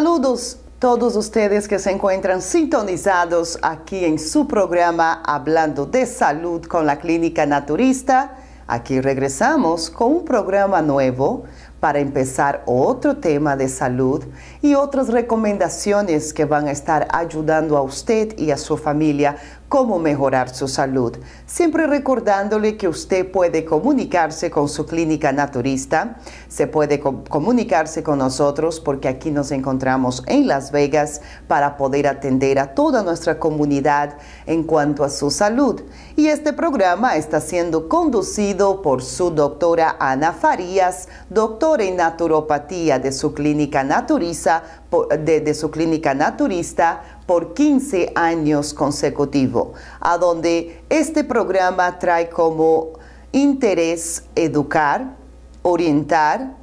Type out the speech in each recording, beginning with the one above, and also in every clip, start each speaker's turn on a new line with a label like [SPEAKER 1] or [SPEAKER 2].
[SPEAKER 1] Saludos todos ustedes que se encuentran sintonizados aquí en su programa Hablando de Salud con la Clínica Naturista. Aquí regresamos con un programa nuevo para empezar otro tema de salud y otras recomendaciones que van a estar ayudando a usted y a su familia cómo mejorar su salud. Siempre recordándole que usted puede comunicarse con su clínica naturista, se puede comunicarse con nosotros porque aquí nos encontramos en Las Vegas para poder atender a toda nuestra comunidad en cuanto a su salud. Y este programa está siendo conducido por su doctora Ana Farías, doctora en naturopatía de su clínica naturista, de, su clínica naturista por 15 años consecutivos, a donde este programa trae como interés educar, orientar,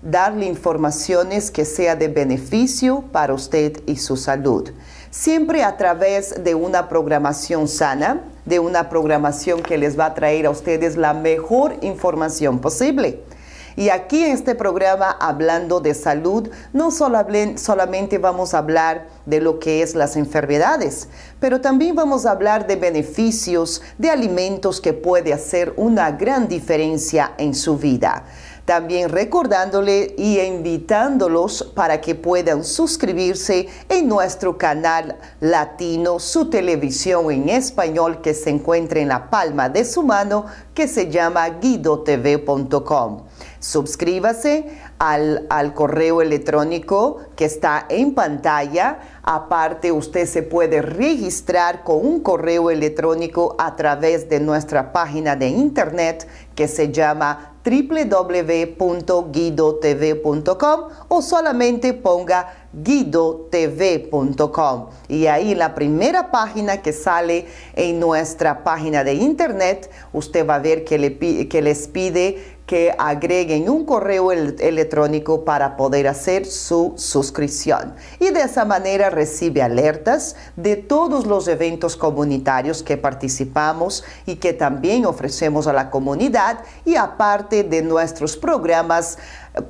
[SPEAKER 1] darle informaciones que sea de beneficio para usted y su salud. Siempre a través de una programación sana, de una programación que les va a traer a ustedes la mejor información posible. Y aquí en este programa, hablando de salud, no solamente vamos a hablar de lo que es las enfermedades, pero también vamos a hablar de beneficios de alimentos que puede hacer una gran diferencia en su vida. También recordándole y invitándolos para que puedan suscribirse en nuestro canal latino, su televisión en español que se encuentra en la palma de su mano, que se llama guidotv.com. Suscríbase al, correo electrónico que está en pantalla. Aparte, usted se puede registrar con un correo electrónico a través de nuestra página de internet que se llama www.guidotv.com o solamente ponga guidotv.com y ahí la primera página que sale en nuestra página de internet usted va a ver que, le, que les pide que agreguen un correo electrónico para poder hacer su suscripción. Y de esa manera recibe alertas de todos los eventos comunitarios que participamos y que también ofrecemos a la comunidad y aparte de nuestros programas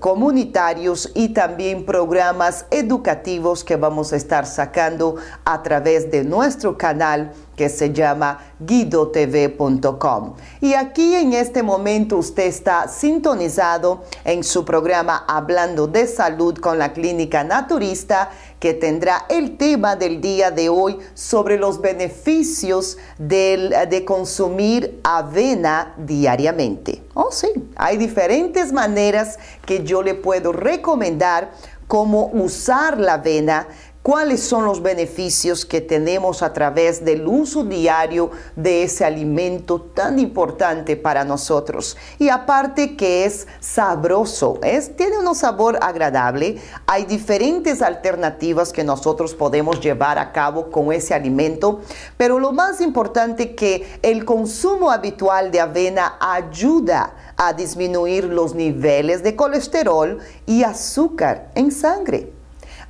[SPEAKER 1] comunitarios y también programas educativos que vamos a estar sacando a través de nuestro canal que se llama guidotv.com. Y aquí en este momento usted está sintonizado en su programa Hablando de Salud con la Clínica Naturista que tendrá el tema del día de hoy sobre los beneficios de consumir avena diariamente. Oh sí, hay diferentes maneras que yo le puedo recomendar cómo usar la avena cuáles son los beneficios que tenemos a través del uso diario de ese alimento tan importante para nosotros. Y aparte que es sabroso, tiene un sabor agradable, hay diferentes alternativas que nosotros podemos llevar a cabo con ese alimento, pero lo más importante que el consumo habitual de avena ayuda a disminuir los niveles de colesterol y azúcar en sangre.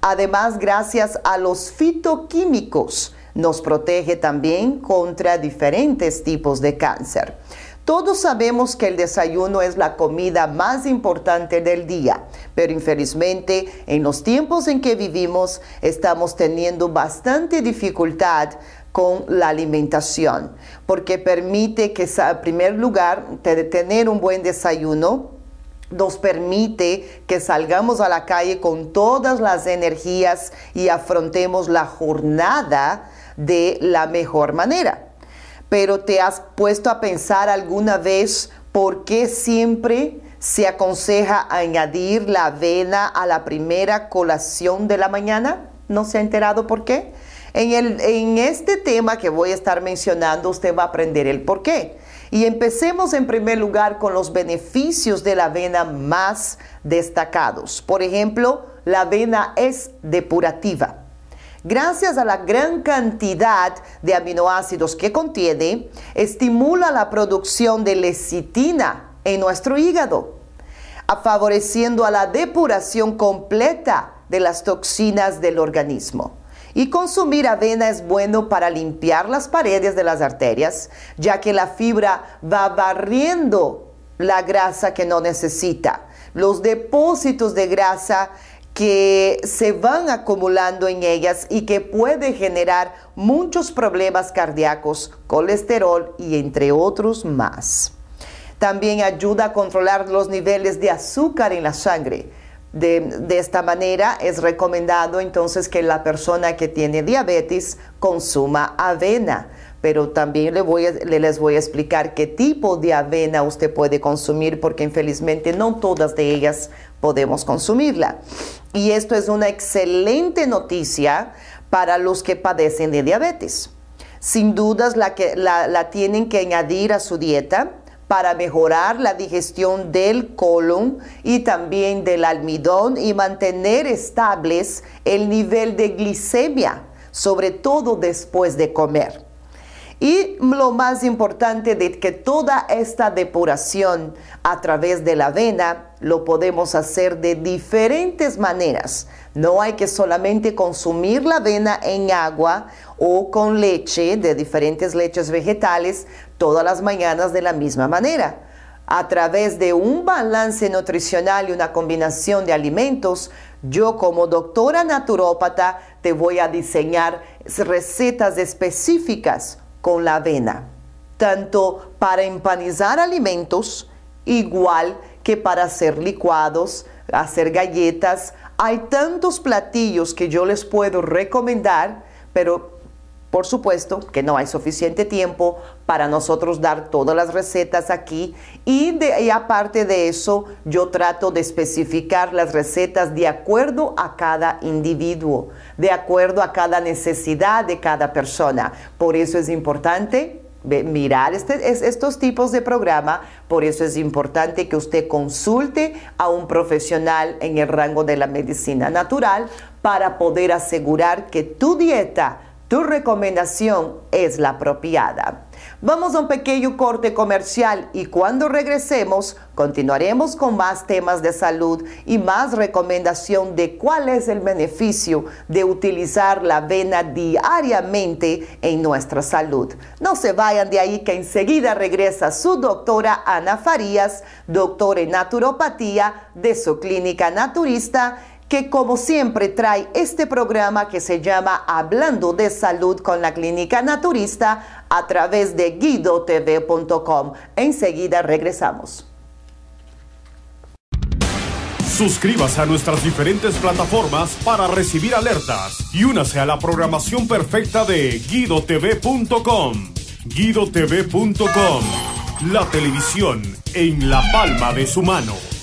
[SPEAKER 1] Además, gracias a los fitoquímicos, nos protege también contra diferentes tipos de cáncer. Todos sabemos que el desayuno es la comida más importante del día, pero infelizmente en los tiempos en que vivimos estamos teniendo bastante dificultad con la alimentación, porque permite que, en primer lugar, tener un buen desayuno, nos permite que salgamos a la calle con todas las energías y afrontemos la jornada de la mejor manera. Pero te has puesto a pensar alguna vez por qué siempre se aconseja añadir la avena a la primera colación de la mañana? ¿No se ha enterado por qué? En, el, en este tema que voy a estar mencionando, usted va a aprender el por qué. Y empecemos en primer lugar con los beneficios de la avena más destacados. Por ejemplo, la avena es depurativa. Gracias a la gran cantidad de aminoácidos que contiene, estimula la producción de lecitina en nuestro hígado, favoreciendo a la depuración completa de las toxinas del organismo. Y consumir avena es bueno para limpiar las paredes de las arterias, ya que la fibra va barriendo la grasa que no necesita. Los depósitos de grasa que se van acumulando en ellas y que puede generar muchos problemas cardíacos, colesterol y entre otros más. También ayuda a controlar los niveles de azúcar en la sangre de, esta manera es recomendado entonces que la persona que tiene diabetes consuma avena pero también le voy les voy a explicar qué tipo de avena usted puede consumir porque infelizmente no todas de ellas podemos consumirla. Y esto es una excelente noticia para los que padecen de diabetes. Sin dudas la, que, la tienen que añadir a su dieta para mejorar la digestión del colon y también del almidón y mantener estables el nivel de glicemia, sobre todo después de comer. Y lo más importante de que toda esta depuración a través de la avena lo podemos hacer de diferentes maneras. No hay que solamente consumir la avena en agua o con leche de diferentes leches vegetales todas las mañanas de la misma manera. A través de un balance nutricional y una combinación de alimentos, yo como doctora naturópata te voy a diseñar recetas específicas con la avena, tanto para empanizar alimentos, igual que para hacer licuados, hacer galletas. Hay tantos platillos que yo les puedo recomendar, pero por supuesto que no hay suficiente tiempo para nosotros dar todas las recetas aquí y, aparte de eso yo trato de especificar las recetas de acuerdo a cada individuo de acuerdo a cada necesidad de cada persona. Por eso es importante mirar este, estos tipos de programa, por eso es importante que usted consulte a un profesional en el rango de la medicina natural para poder asegurar que tu dieta, tu recomendación es la apropiada. Vamos a un pequeño corte comercial y cuando regresemos continuaremos con más temas de salud y más recomendación de cuál es el beneficio de utilizar la avena diariamente en nuestra salud. No se vayan de ahí que enseguida regresa su doctora Ana Farías, doctora en naturopatía de su clínica naturista que como siempre trae este programa que se llama Hablando de Salud con la Clínica Naturista a través de guidotv.com. Enseguida regresamos.
[SPEAKER 2] Suscríbase a nuestras diferentes plataformas para recibir alertas y únase a la programación perfecta de guidotv.com. Guidotv.com, la televisión en la palma de su mano.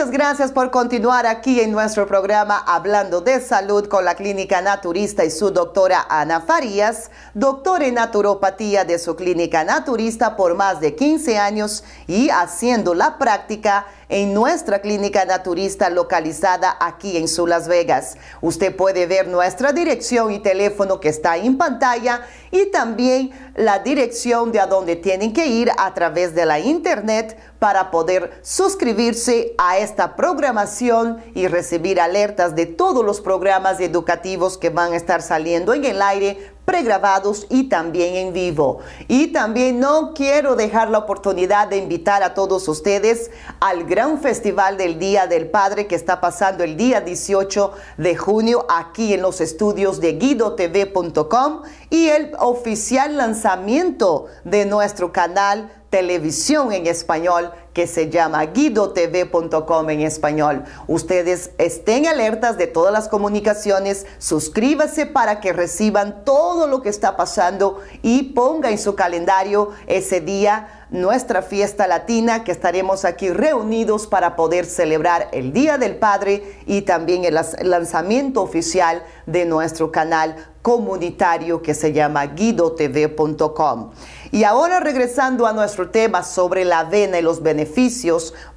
[SPEAKER 1] Muchas gracias por continuar aquí en nuestro programa Hablando de Salud con la Clínica Naturista y su doctora Ana Farías, doctora en naturopatía de su Clínica Naturista por más de 15 años y haciendo la práctica en nuestra clínica naturista localizada aquí en Su Las Vegas. Usted puede ver nuestra dirección y teléfono que está en pantalla y también la dirección de a donde tienen que ir a través de la internet para poder suscribirse a esta programación y recibir alertas de todos los programas educativos que van a estar saliendo en el aire pregrabados y también en vivo. Y también no quiero dejar la oportunidad de invitar a todos ustedes al gran festival del Día del Padre que está pasando el día 18 de junio aquí en los estudios de guidotv.com y el oficial lanzamiento de nuestro canal televisión en español que se llama guidotv.com en español. Ustedes estén alertas de todas las comunicaciones, suscríbase para que reciban todo lo que está pasando y ponga en su calendario ese día nuestra fiesta latina que estaremos aquí reunidos para poder celebrar el Día del Padre y también el lanzamiento oficial de nuestro canal comunitario que se llama guidotv.com. Y ahora regresando a nuestro tema sobre la avena y los beneficios,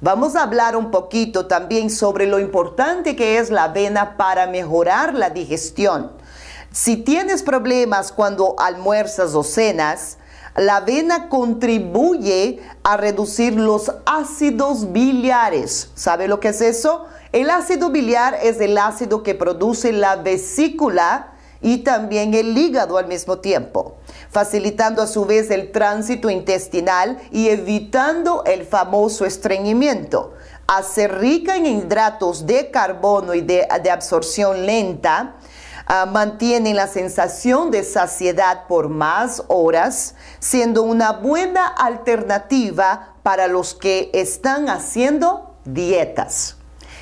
[SPEAKER 1] vamos a hablar un poquito también sobre lo importante que es la avena para mejorar la digestión. Si tienes problemas cuando almuerzas o cenas, la avena contribuye a reducir los ácidos biliares. ¿Sabe lo que es eso? El ácido biliar es el ácido que produce la vesícula y también el hígado al mismo tiempo, facilitando a su vez el tránsito intestinal y evitando el famoso estreñimiento. Hace rica en hidratos de carbono y de, absorción lenta, ah, mantiene la sensación de saciedad por más horas, siendo una buena alternativa para los que están haciendo dietas.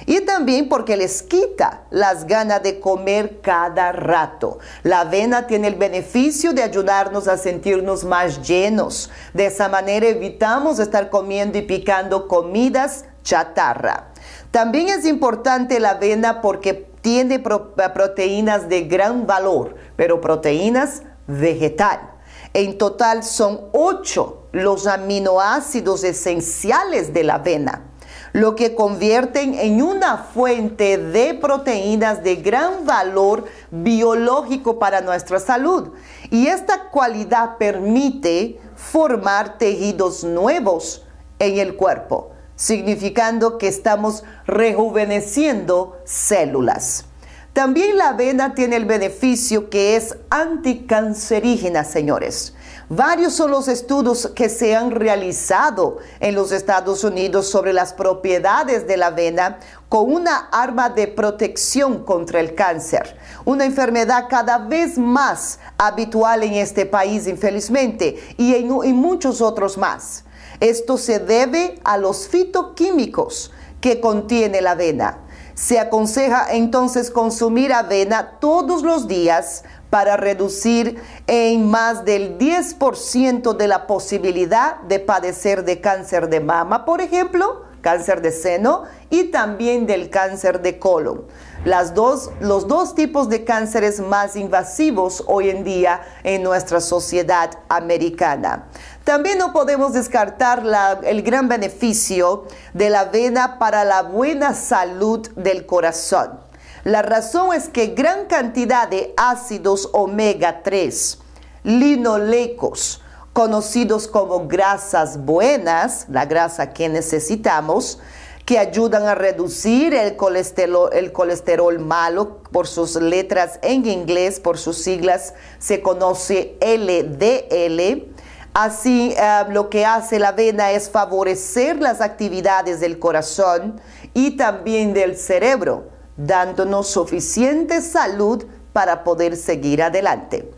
[SPEAKER 1] Y también porque les quita las ganas de comer cada rato. La avena tiene el beneficio de ayudarnos a sentirnos más llenos. De esa manera evitamos estar comiendo y picando comidas chatarra. También es importante la avena porque tiene proteínas de gran valor, pero proteínas vegetal. En total son ocho los aminoácidos esenciales de la avena lo que convierten en una fuente de proteínas de gran valor biológico para nuestra salud. Y esta cualidad permite formar tejidos nuevos en el cuerpo, significando que estamos rejuveneciendo células. También la avena tiene el beneficio que es anticancerígena, señores. Varios son los estudios que se han realizado en los Estados Unidos sobre las propiedades de la avena con una arma de protección contra el cáncer, una enfermedad cada vez más habitual en este país, infelizmente, y en, muchos otros más. Esto se debe a los fitoquímicos que contiene la avena. Se aconseja entonces consumir avena todos los días para reducir en más del 10% de la posibilidad de padecer de cáncer de mama, por ejemplo, cáncer de seno y también del cáncer de colon. Las dos, los dos tipos de cánceres más invasivos hoy en día en nuestra sociedad americana. También no podemos descartar el gran beneficio de la avena para la buena salud del corazón. La razón es que gran cantidad de ácidos omega 3, linolecos, conocidos como grasas buenas, la grasa que necesitamos, que ayudan a reducir el colesterol, malo por sus letras en inglés, por sus siglas, se conoce LDL. Así, eh, lo que hace la avena es favorecer las actividades del corazón y también del cerebro dándonos suficiente salud para poder seguir adelante.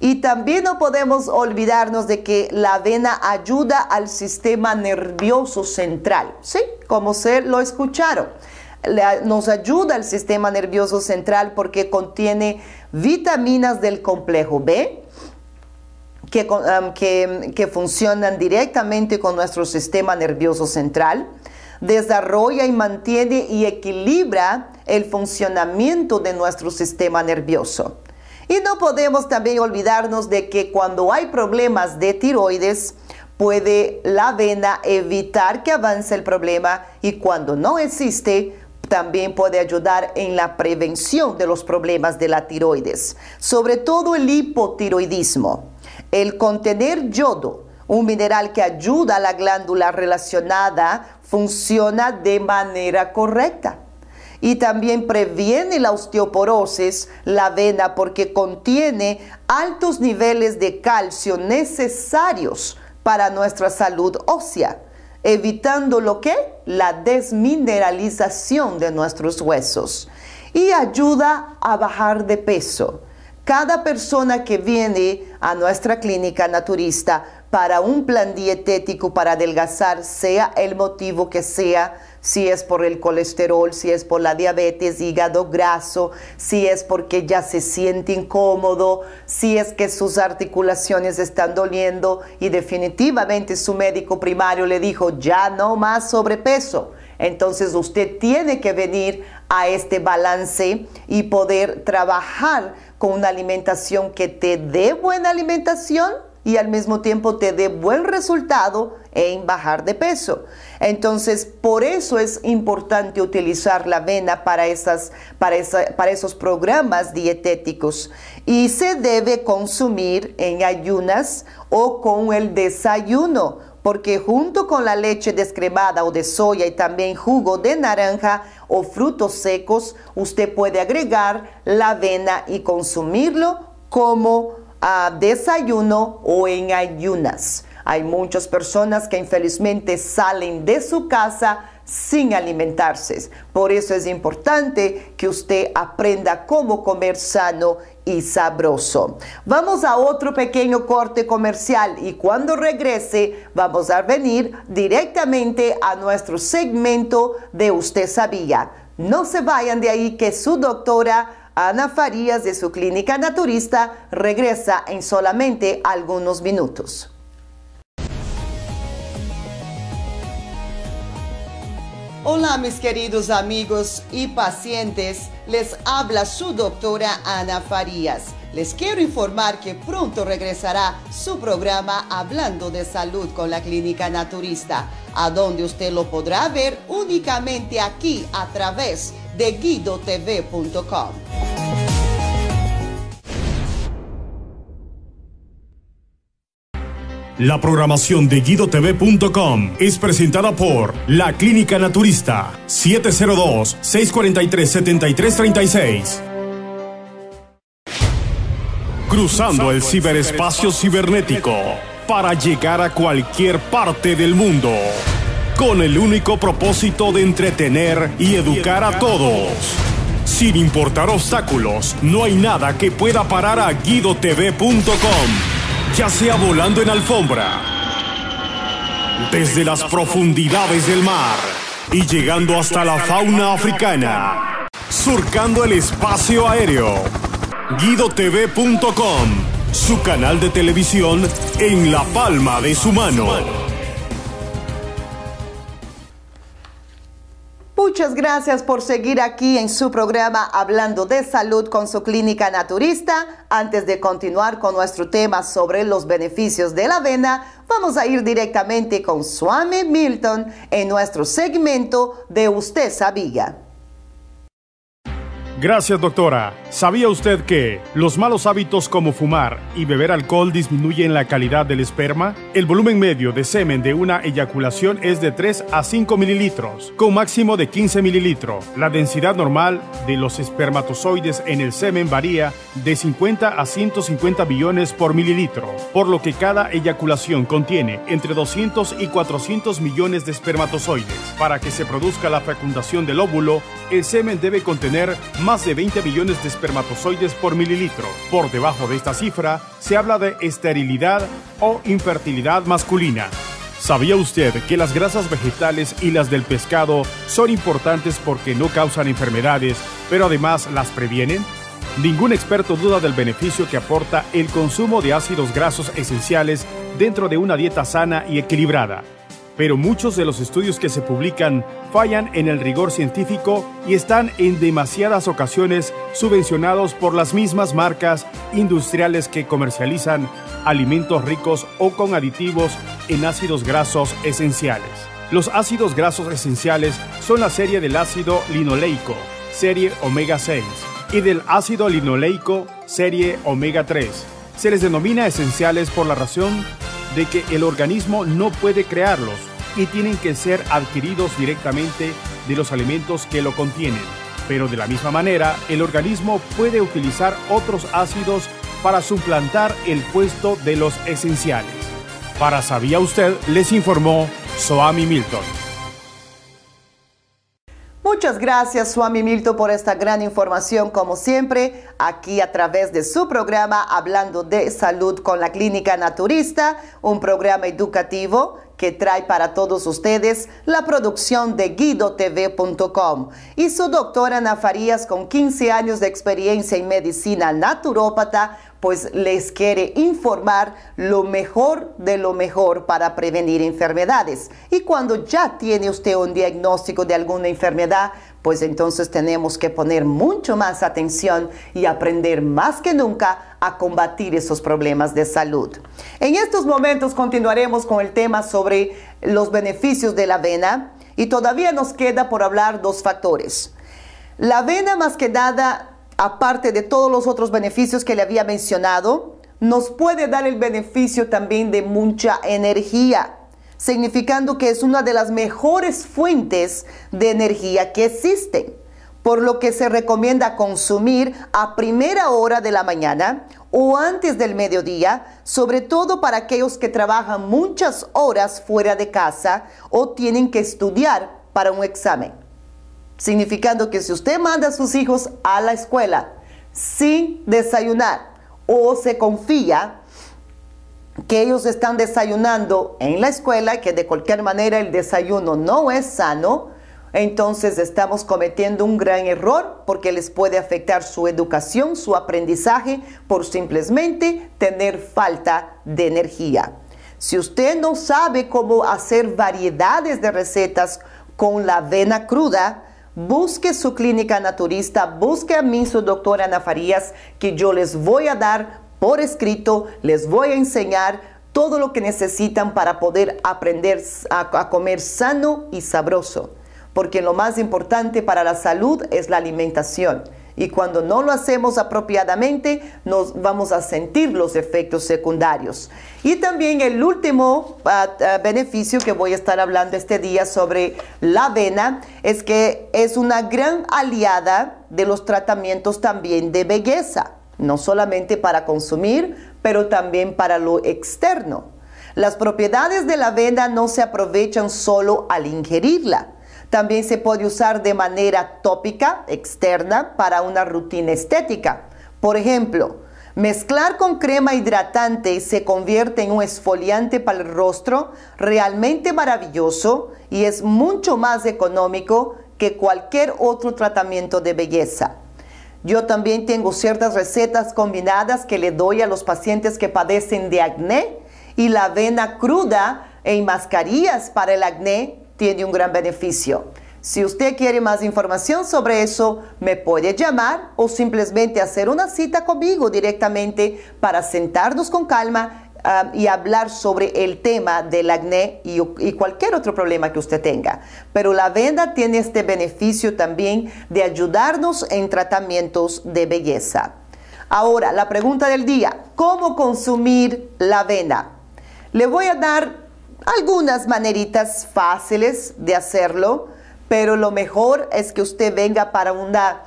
[SPEAKER 1] Y también no podemos olvidarnos de que la avena ayuda al sistema nervioso central, ¿sí? Como se lo escucharon. Nos ayuda al sistema nervioso central porque contiene vitaminas del complejo B, que, que, que funcionan directamente con nuestro sistema nervioso central desarrolla y mantiene y equilibra el funcionamiento de nuestro sistema nervioso. Y no podemos también olvidarnos de que cuando hay problemas de tiroides, puede la avena evitar que avance el problema y cuando no existe, también puede ayudar en la prevención de los problemas de la tiroides, sobre todo el hipotiroidismo. El contener yodo, un mineral que ayuda a la glándula relacionada, funciona de manera correcta. Y también previene la osteoporosis, la avena, porque contiene altos niveles de calcio necesarios para nuestra salud ósea evitando lo que? La desmineralización de nuestros huesos y ayuda a bajar de peso. Cada persona que viene a nuestra clínica naturista para un plan dietético para adelgazar, sea el motivo que sea, si es por el colesterol, si es por la diabetes, hígado graso, si es porque ya se siente incómodo, si es que sus articulaciones están doliendo y definitivamente su médico primario le dijo ya no más sobrepeso. Entonces usted tiene que venir a este balance y poder trabajar con una alimentación que te dé buena alimentación y al mismo tiempo te dé buen resultado en bajar de peso. Entonces, por eso es importante utilizar la avena para, esas, para, para esos programas dietéticos y se debe consumir en ayunas o con el desayuno, porque junto con la leche descremada o de soya y también jugo de naranja o frutos secos, usted puede agregar la avena y consumirlo como a desayuno o en ayunas. Hay muchas personas que infelizmente salen de su casa sin alimentarse. Por eso es importante que usted aprenda cómo comer sano y sabroso. Vamos a otro pequeño corte comercial y cuando regrese vamos a venir directamente a nuestro segmento de Usted sabía. No se vayan de ahí que su doctora Ana Farías de su clínica naturista regresa en solamente algunos minutos. Hola mis queridos amigos y pacientes, les habla su doctora Ana Farías. Les quiero informar que pronto regresará su programa Hablando de Salud con la Clínica Naturista, a donde usted lo podrá ver únicamente aquí a través de guidotv.com.
[SPEAKER 2] La programación de guidotv.com es presentada por La Clínica Naturista 702-643-7336. Cruzando el ciberespacio cibernético para llegar a cualquier parte del mundo con el único propósito de entretener y educar a todos. Sin importar obstáculos, no hay nada que pueda parar a guidotv.com ya sea volando en alfombra, desde las profundidades del mar y llegando hasta la fauna africana, surcando el espacio aéreo. GuidoTV.com, su canal de televisión en la palma de su mano.
[SPEAKER 1] Muchas gracias por seguir aquí en su programa Hablando de Salud con su clínica naturista. Antes de continuar con nuestro tema sobre los beneficios de la avena, vamos a ir directamente con Swami Milton en nuestro segmento de Usted Sabía.
[SPEAKER 2] Gracias, doctora. ¿Sabía usted que los malos hábitos como fumar y beber alcohol disminuyen la calidad del esperma? El volumen medio de semen de una eyaculación es de 3 a 5 mililitros, con máximo de 15 mililitros. La densidad normal de los espermatozoides en el semen varía de 50 a 150 billones por mililitro, por lo que cada eyaculación contiene entre 200 y 400 millones de espermatozoides. Para que se produzca la fecundación del óvulo, el semen debe contener más más de 20 millones de espermatozoides por mililitro. Por debajo de esta cifra se habla de esterilidad o infertilidad masculina. ¿Sabía usted que las grasas vegetales y las del pescado son importantes porque no causan enfermedades, pero además las previenen? Ningún experto duda del beneficio que aporta el consumo de ácidos grasos esenciales dentro de una dieta sana y equilibrada. Pero muchos de los estudios que se publican fallan en el rigor científico y están en demasiadas ocasiones subvencionados por las mismas marcas industriales que comercializan alimentos ricos o con aditivos en ácidos grasos esenciales. Los ácidos grasos esenciales son la serie del ácido linoleico, serie omega 6, y del ácido linoleico, serie omega 3. Se les denomina esenciales por la razón de que el organismo no puede crearlos y tienen que ser adquiridos directamente de los alimentos que lo contienen. Pero de la misma manera, el organismo puede utilizar otros ácidos para suplantar el puesto de los esenciales. Para Sabía Usted, les informó Soami Milton.
[SPEAKER 1] Muchas gracias, Swami Milton, por esta gran información, como siempre, aquí a través de su programa Hablando de Salud con la Clínica Naturista, un programa educativo que trae para todos ustedes la producción de guidotv.com y su doctora Ana Farías con 15 años de experiencia en medicina naturópata pues les quiere informar lo mejor de lo mejor para prevenir enfermedades. Y cuando ya tiene usted un diagnóstico de alguna enfermedad, pues entonces tenemos que poner mucho más atención y aprender más que nunca a combatir esos problemas de salud. En estos momentos continuaremos con el tema sobre los beneficios de la avena y todavía nos queda por hablar dos factores. La avena más que nada aparte de todos los otros beneficios que le había mencionado, nos puede dar el beneficio también de mucha energía, significando que es una de las mejores fuentes de energía que existen, por lo que se recomienda consumir a primera hora de la mañana o antes del mediodía, sobre todo para aquellos que trabajan muchas horas fuera de casa o tienen que estudiar para un examen. Significando que si usted manda a sus hijos a la escuela sin desayunar o se confía que ellos están desayunando en la escuela, que de cualquier manera el desayuno no es sano, entonces estamos cometiendo un gran error porque les puede afectar su educación, su aprendizaje, por simplemente tener falta de energía. Si usted no sabe cómo hacer variedades de recetas con la avena cruda, busque su clínica naturista, busque a mí, su doctora Ana Farías, que yo les voy a dar por escrito, les voy a enseñar todo lo que necesitan para poder aprender a, comer sano y sabroso. Porque lo más importante para la salud es la alimentación y cuando no lo hacemos apropiadamente nos vamos a sentir los efectos secundarios. Y también el último ah, ah, beneficio que voy a estar hablando este día sobre la avena es que es una gran aliada de los tratamientos también de belleza, no solamente para consumir, pero también para lo externo. Las propiedades de la avena no se aprovechan solo al ingerirla también se puede usar de manera tópica, externa, para una rutina estética. Por ejemplo, mezclar con crema hidratante se convierte en un esfoliante para el rostro realmente maravilloso y es mucho más económico que cualquier otro tratamiento de belleza. Yo también tengo ciertas recetas combinadas que le doy a los pacientes que padecen de acné y la avena cruda en mascarillas para el acné tiene un gran beneficio. Si usted quiere más información sobre eso, me puede llamar o simplemente hacer una cita conmigo directamente para sentarnos con calma ah, y hablar sobre el tema del acné y, y, cualquier otro problema que usted tenga. Pero la venda tiene este beneficio también de ayudarnos en tratamientos de belleza. Ahora, la pregunta del día, ¿cómo consumir la avena? Le voy a dar algunas maneritas fáciles de hacerlo, pero lo mejor es que usted venga para una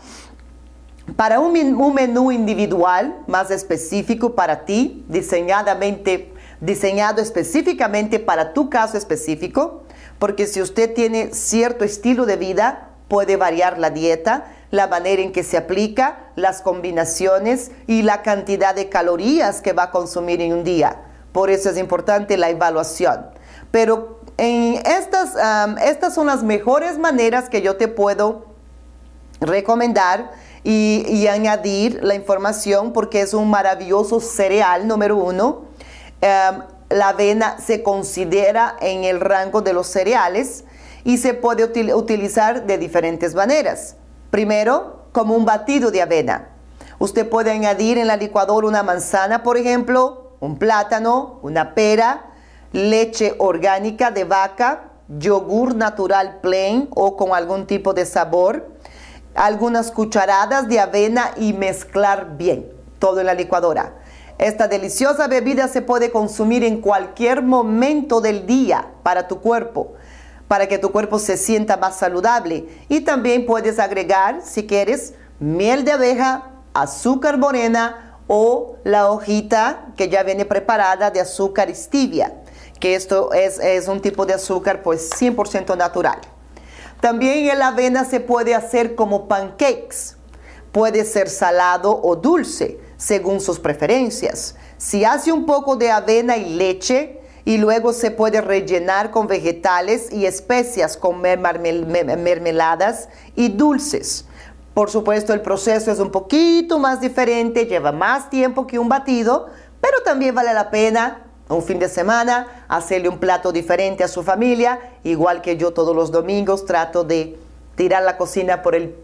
[SPEAKER 1] para un, menú individual más específico para ti, diseñadamente, diseñado específicamente para tu caso específico, porque si usted tiene cierto estilo de vida, puede variar la dieta, la manera en que se aplica, las combinaciones y la cantidad de calorías que va a consumir en un día. Por eso es importante la evaluación. Pero en estas, estas son las mejores maneras que yo te puedo recomendar y, añadir la información porque es un maravilloso cereal número uno. la avena se considera en el rango de los cereales y se puede utilizar de diferentes maneras. Primero, como un batido de avena. Usted puede añadir en la licuadora una manzana, por ejemplo, un plátano, una pera, leche orgánica de vaca, yogur natural plain o con algún tipo de sabor, algunas cucharadas de avena y mezclar bien todo en la licuadora. Esta deliciosa bebida se puede consumir en cualquier momento del día para tu cuerpo, para que tu cuerpo se sienta más saludable. Y también puedes agregar, si quieres, miel de abeja, azúcar morena o la hojita que ya viene preparada de azúcar stevia, que esto es, es un tipo de azúcar pues 100% natural. También el avena se puede hacer como pancakes. Puede ser salado o dulce según sus preferencias. Si hace un poco de avena y leche y luego se puede rellenar con vegetales y especias con mermeladas y dulces. Por supuesto, el proceso es un poquito más diferente, lleva más tiempo que un batido, pero también vale la pena un fin de semana hacerle un plato diferente a su familia, igual que yo todos los domingos trato de tirar la cocina por el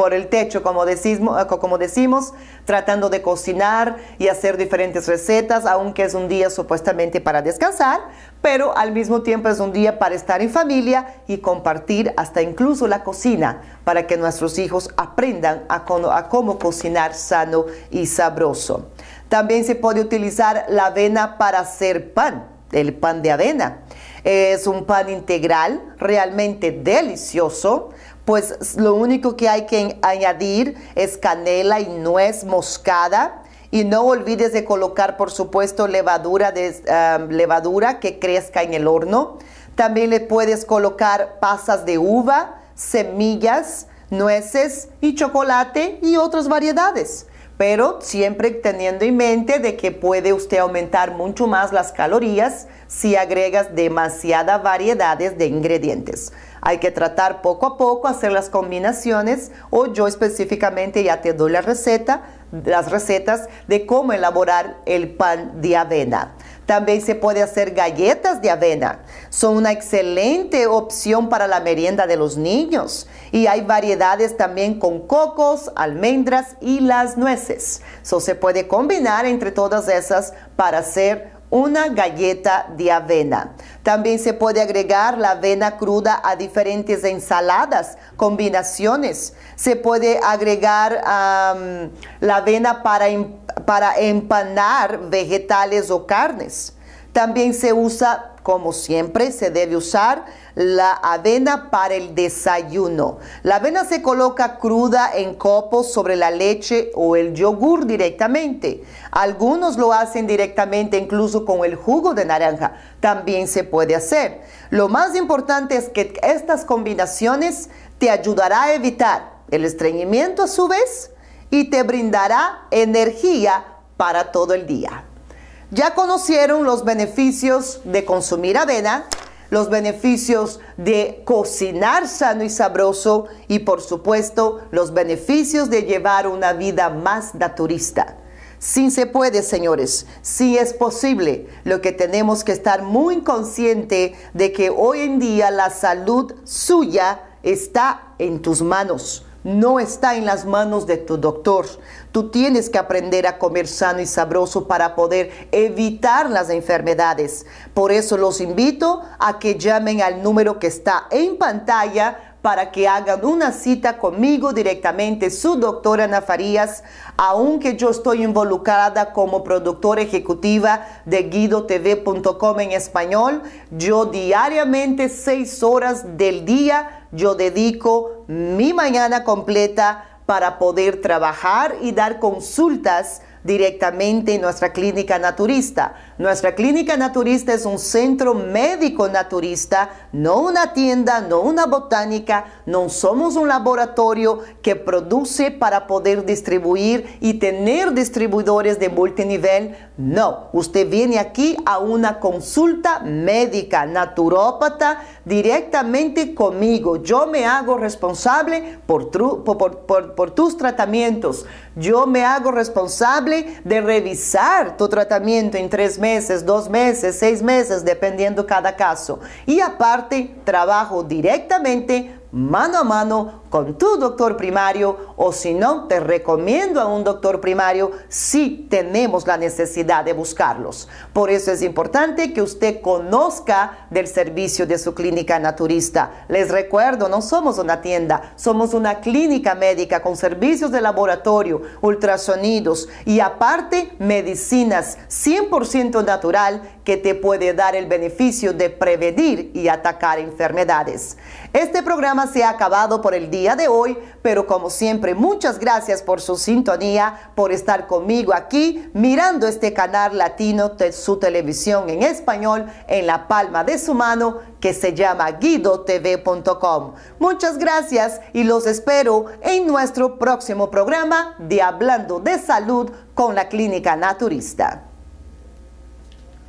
[SPEAKER 1] por el techo, como decimos, eh, como decimos, tratando de cocinar y hacer diferentes recetas, aunque es un día supuestamente para descansar, pero al mismo tiempo es un día para estar en familia y compartir hasta incluso la cocina, para que nuestros hijos aprendan a, a cómo cocinar sano y sabroso. También se puede utilizar la avena para hacer pan, el pan de avena. Es un pan integral, realmente delicioso pues lo único que hay que añadir es canela y nuez moscada. Y no olvides de colocar, por supuesto, levadura, de, levadura que crezca en el horno. También le puedes colocar pasas de uva, semillas, nueces y chocolate y otras variedades. Pero siempre teniendo en mente de que puede usted aumentar mucho más las calorías si agregas demasiadas variedades de ingredientes. Hay que tratar poco a poco, hacer las combinaciones o yo específicamente ya te doy la receta, las recetas de cómo elaborar el pan de avena. También se puede hacer galletas de avena. Son una excelente opción para la merienda de los niños. Y hay variedades también con cocos, almendras y las nueces. So, se puede combinar entre todas esas para hacer una galleta de avena. También se puede agregar la avena cruda a diferentes ensaladas, combinaciones. Se puede agregar la avena para, para empanar vegetales o carnes. También se usa como siempre, se debe usar la avena para el desayuno. La avena se coloca cruda en copos sobre la leche o el yogur directamente. Algunos lo hacen directamente incluso con el jugo de naranja. También se puede hacer. Lo más importante es que estas combinaciones te ayudará a evitar el estreñimiento a su vez y te brindará energía para todo el día. Ya conocieron los beneficios de consumir avena, los beneficios de cocinar sano y sabroso y por supuesto los beneficios de llevar una vida más naturista. Sí se puede, señores, sí es posible. Lo que tenemos que estar muy consciente de que hoy en día la salud suya está en tus manos no está en las manos de tu doctor. Tú tienes que aprender a comer sano y sabroso para poder evitar las enfermedades. Por eso los invito a que llamen al número que está en pantalla para que hagan una cita conmigo directamente, su doctora Ana Farías, aunque yo estoy involucrada como productora ejecutiva de guidotv.com en español, yo diariamente seis horas del día, yo dedico mi mañana completa para poder trabajar y dar consultas directamente en nuestra clínica naturista. Nuestra clínica naturista es un centro médico naturista, no una tienda, no una botánica, no somos un laboratorio que produce para poder distribuir y tener distribuidores de multinivel. No, usted viene aquí a una consulta médica, naturópata, directamente conmigo. Yo me hago responsable por, tus tratamientos Yo me hago responsable de revisar tu tratamiento en tres dos meses, seis meses, dependiendo cada caso. Y aparte, trabajo directamente mano a mano con tu doctor primario o si no, te recomiendo a un doctor primario si tenemos la necesidad de buscarlos. Por eso es importante que usted conozca del servicio de su clínica naturista. Les recuerdo, no somos una tienda, somos una clínica médica con servicios de laboratorio, ultrasonidos y aparte medicinas 100% natural que te puede dar el beneficio de prevenir y atacar enfermedades. Este programa se ha acabado por el día de hoy, pero como siempre, muchas gracias por su sintonía, por estar conmigo aquí mirando este canal latino de su televisión en español en la palma de su mano que se llama guidotv.com. Muchas gracias y los espero en nuestro próximo programa de Hablando de Salud con la Clínica Naturista.